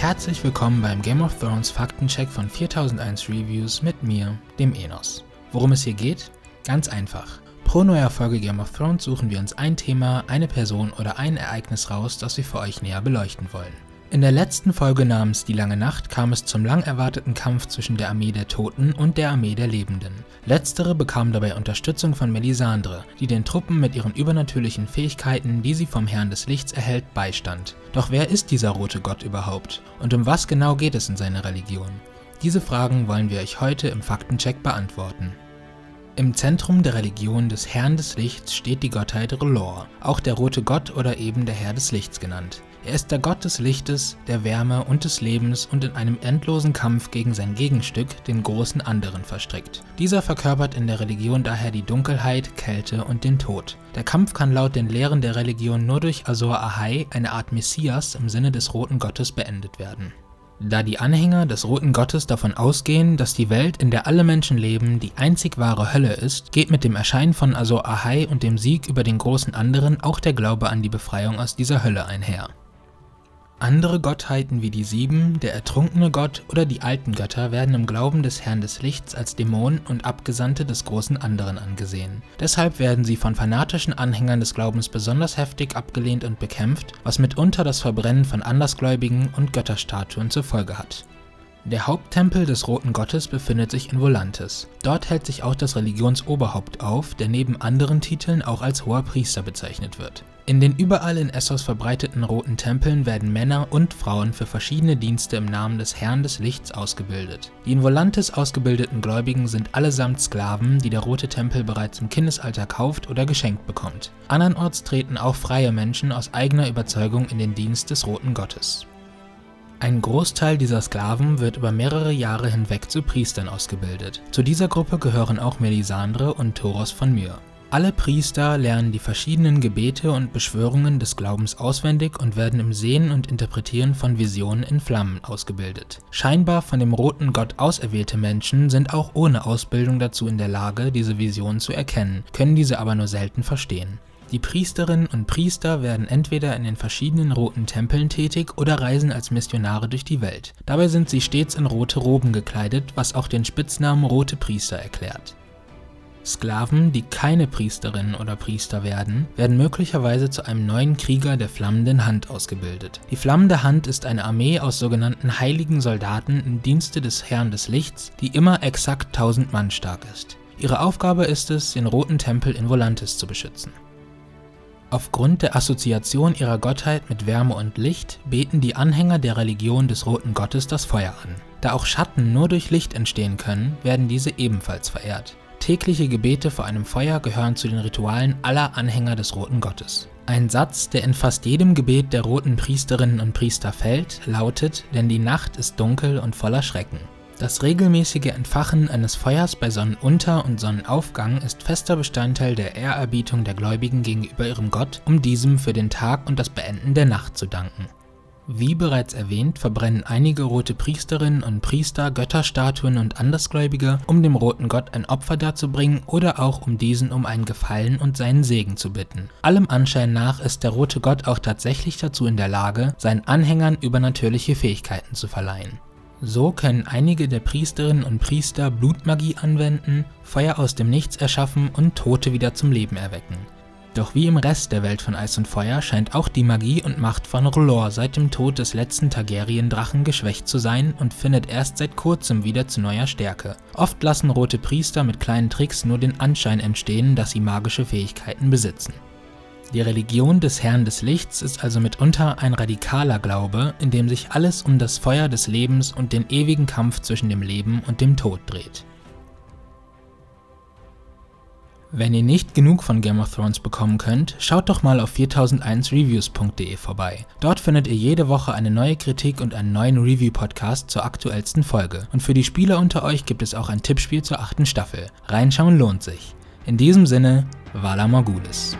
Herzlich willkommen beim Game of Thrones Faktencheck von 4001 Reviews mit mir, dem Enos. Worum es hier geht? Ganz einfach. Pro neuer Folge Game of Thrones suchen wir uns ein Thema, eine Person oder ein Ereignis raus, das wir für euch näher beleuchten wollen. In der letzten Folge namens Die lange Nacht kam es zum lang erwarteten Kampf zwischen der Armee der Toten und der Armee der Lebenden. Letztere bekam dabei Unterstützung von Melisandre, die den Truppen mit ihren übernatürlichen Fähigkeiten, die sie vom Herrn des Lichts erhält, beistand. Doch wer ist dieser rote Gott überhaupt? Und um was genau geht es in seiner Religion? Diese Fragen wollen wir euch heute im Faktencheck beantworten. Im Zentrum der Religion des Herrn des Lichts steht die Gottheit Relor, auch der rote Gott oder eben der Herr des Lichts genannt. Er ist der Gott des Lichtes, der Wärme und des Lebens und in einem endlosen Kampf gegen sein Gegenstück, den großen anderen, verstrickt. Dieser verkörpert in der Religion daher die Dunkelheit, Kälte und den Tod. Der Kampf kann laut den Lehren der Religion nur durch Azor Ahai, eine Art Messias im Sinne des roten Gottes, beendet werden. Da die Anhänger des Roten Gottes davon ausgehen, dass die Welt, in der alle Menschen leben, die einzig wahre Hölle ist, geht mit dem Erscheinen von Azor Ahai und dem Sieg über den großen anderen auch der Glaube an die Befreiung aus dieser Hölle einher. Andere Gottheiten wie die Sieben, der ertrunkene Gott oder die alten Götter werden im Glauben des Herrn des Lichts als Dämonen und Abgesandte des großen anderen angesehen. Deshalb werden sie von fanatischen Anhängern des Glaubens besonders heftig abgelehnt und bekämpft, was mitunter das Verbrennen von Andersgläubigen und Götterstatuen zur Folge hat. Der Haupttempel des Roten Gottes befindet sich in Volantis. Dort hält sich auch das Religionsoberhaupt auf, der neben anderen Titeln auch als hoher Priester bezeichnet wird. In den überall in Essos verbreiteten roten Tempeln werden Männer und Frauen für verschiedene Dienste im Namen des Herrn des Lichts ausgebildet. Die in Volantis ausgebildeten Gläubigen sind allesamt Sklaven, die der Rote Tempel bereits im Kindesalter kauft oder geschenkt bekommt. Andernorts treten auch freie Menschen aus eigener Überzeugung in den Dienst des Roten Gottes. Ein Großteil dieser Sklaven wird über mehrere Jahre hinweg zu Priestern ausgebildet. Zu dieser Gruppe gehören auch Melisandre und Thoros von Myr. Alle Priester lernen die verschiedenen Gebete und Beschwörungen des Glaubens auswendig und werden im Sehen und Interpretieren von Visionen in Flammen ausgebildet. Scheinbar von dem roten Gott auserwählte Menschen sind auch ohne Ausbildung dazu in der Lage, diese Visionen zu erkennen, können diese aber nur selten verstehen. Die Priesterinnen und Priester werden entweder in den verschiedenen roten Tempeln tätig oder reisen als Missionare durch die Welt. Dabei sind sie stets in rote Roben gekleidet, was auch den Spitznamen Rote Priester erklärt. Sklaven, die keine Priesterinnen oder Priester werden, werden möglicherweise zu einem neuen Krieger der flammenden Hand ausgebildet. Die flammende Hand ist eine Armee aus sogenannten heiligen Soldaten im Dienste des Herrn des Lichts, die immer exakt 1000 Mann stark ist. Ihre Aufgabe ist es, den roten Tempel in Volantis zu beschützen. Aufgrund der Assoziation ihrer Gottheit mit Wärme und Licht beten die Anhänger der Religion des Roten Gottes das Feuer an. Da auch Schatten nur durch Licht entstehen können, werden diese ebenfalls verehrt. Tägliche Gebete vor einem Feuer gehören zu den Ritualen aller Anhänger des Roten Gottes. Ein Satz, der in fast jedem Gebet der roten Priesterinnen und Priester fällt, lautet, denn die Nacht ist dunkel und voller Schrecken. Das regelmäßige Entfachen eines Feuers bei Sonnenunter- und Sonnenaufgang ist fester Bestandteil der Ehrerbietung der Gläubigen gegenüber ihrem Gott, um diesem für den Tag und das Beenden der Nacht zu danken. Wie bereits erwähnt, verbrennen einige rote Priesterinnen und Priester Götterstatuen und Andersgläubige, um dem roten Gott ein Opfer darzubringen oder auch um diesen um einen Gefallen und seinen Segen zu bitten. Allem Anschein nach ist der rote Gott auch tatsächlich dazu in der Lage, seinen Anhängern übernatürliche Fähigkeiten zu verleihen. So können einige der Priesterinnen und Priester Blutmagie anwenden, Feuer aus dem Nichts erschaffen und Tote wieder zum Leben erwecken. Doch wie im Rest der Welt von Eis und Feuer scheint auch die Magie und Macht von R'hllor seit dem Tod des letzten Targaryen-Drachen geschwächt zu sein und findet erst seit kurzem wieder zu neuer Stärke. Oft lassen rote Priester mit kleinen Tricks nur den Anschein entstehen, dass sie magische Fähigkeiten besitzen. Die Religion des Herrn des Lichts ist also mitunter ein radikaler Glaube, in dem sich alles um das Feuer des Lebens und den ewigen Kampf zwischen dem Leben und dem Tod dreht. Wenn ihr nicht genug von Game of Thrones bekommen könnt, schaut doch mal auf 4001reviews.de vorbei. Dort findet ihr jede Woche eine neue Kritik und einen neuen Review-Podcast zur aktuellsten Folge. Und für die Spieler unter euch gibt es auch ein Tippspiel zur achten Staffel. Reinschauen lohnt sich. In diesem Sinne, Vala Morgulis.